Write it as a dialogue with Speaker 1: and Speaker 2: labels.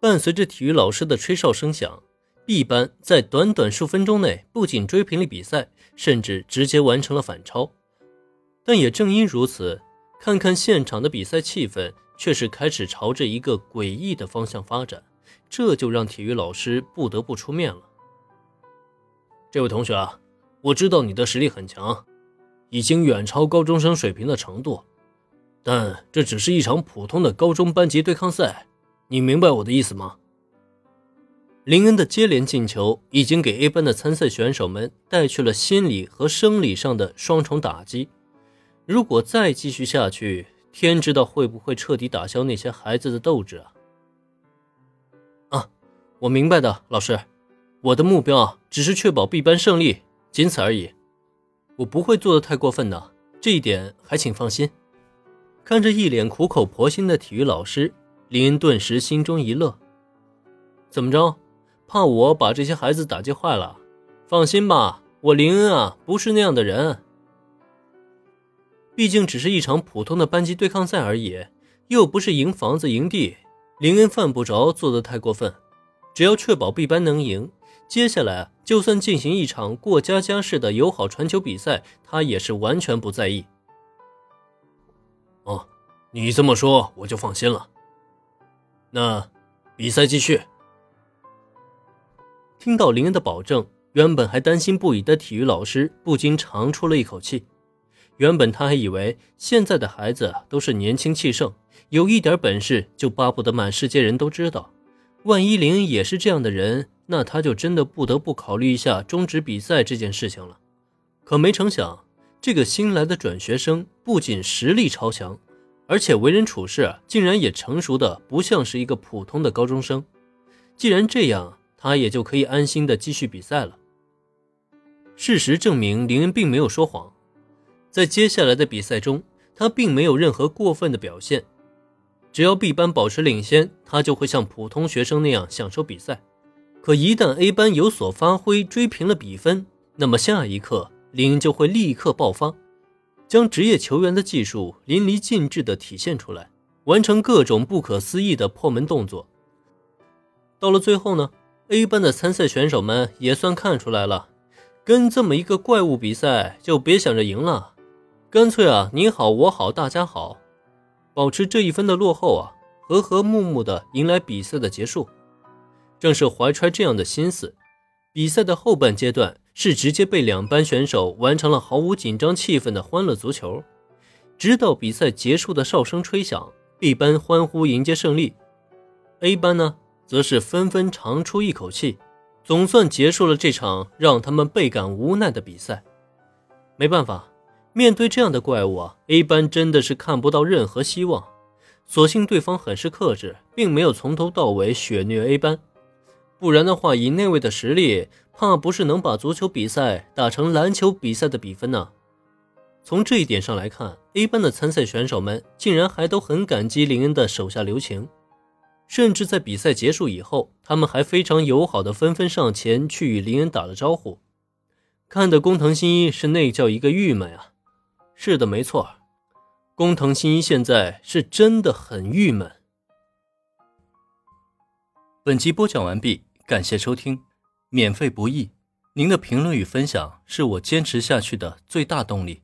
Speaker 1: 伴随着体育老师的吹哨声响，B 班在短短数分钟内不仅追平了比赛，甚至直接完成了反超。但也正因如此，看看现场的比赛气氛，却是开始朝着一个诡异的方向发展，这就让体育老师不得不出面了。这位同学啊，我知道你的实力很强，已经远超高中生水平的程度，但这只是一场普通的高中班级对抗赛，你明白我的意思吗？林恩的接连进球已经给 A 班的参赛选手们带去了心理和生理上的双重打击，如果再继续下去，天知道会不会彻底打消那些孩子的斗志啊！啊，我明白的，老师。我的目标，只是确保 B 班胜利，仅此而已。我不会做的太过分的，这一点还请放心。看着一脸苦口婆心的体育老师，林恩顿时心中一乐。怎么着？怕我把这些孩子打击坏了？放心吧，我林恩啊，不是那样的人。毕竟只是一场普通的班级对抗赛而已，又不是赢房子赢地。林恩犯不着做的太过分，只要确保 B 班能赢。接下来，就算进行一场过家家式的友好传球比赛，他也是完全不在意。哦，你这么说我就放心了。那比赛继续。听到林恩的保证，原本还担心不已的体育老师不禁长出了一口气。原本他还以为现在的孩子都是年轻气盛，有一点本事就巴不得满世界人都知道。万一林恩也是这样的人。那他就真的不得不考虑一下终止比赛这件事情了。可没成想，这个新来的转学生不仅实力超强，而且为人处事竟然也成熟的不像是一个普通的高中生。既然这样，他也就可以安心的继续比赛了。事实证明，林恩并没有说谎，在接下来的比赛中，他并没有任何过分的表现。只要 B 班保持领先，他就会像普通学生那样享受比赛。可一旦 A 班有所发挥，追平了比分，那么下一刻林恩就会立刻爆发，将职业球员的技术淋漓尽致地体现出来，完成各种不可思议的破门动作。到了最后呢，A 班的参赛选手们也算看出来了，跟这么一个怪物比赛就别想着赢了，干脆啊你好我好大家好，保持这一分的落后啊，和和睦睦地迎来比赛的结束。正是怀揣这样的心思，比赛的后半阶段是直接被两班选手完成了毫无紧张气氛的欢乐足球。直到比赛结束的哨声吹响，B 班欢呼迎接胜利，A 班呢则是纷纷长出一口气，总算结束了这场让他们倍感无奈的比赛。没办法，面对这样的怪物啊，A 班真的是看不到任何希望。所幸对方很是克制，并没有从头到尾血虐 A 班。不然的话，以那位的实力，怕不是能把足球比赛打成篮球比赛的比分呢。从这一点上来看，A 班的参赛选手们竟然还都很感激林恩的手下留情，甚至在比赛结束以后，他们还非常友好的纷纷上前去与林恩打了招呼。看得工藤新一是那叫一个郁闷啊！是的，没错，工藤新一现在是真的很郁闷。
Speaker 2: 本集播讲完毕。感谢收听，免费不易，您的评论与分享是我坚持下去的最大动力。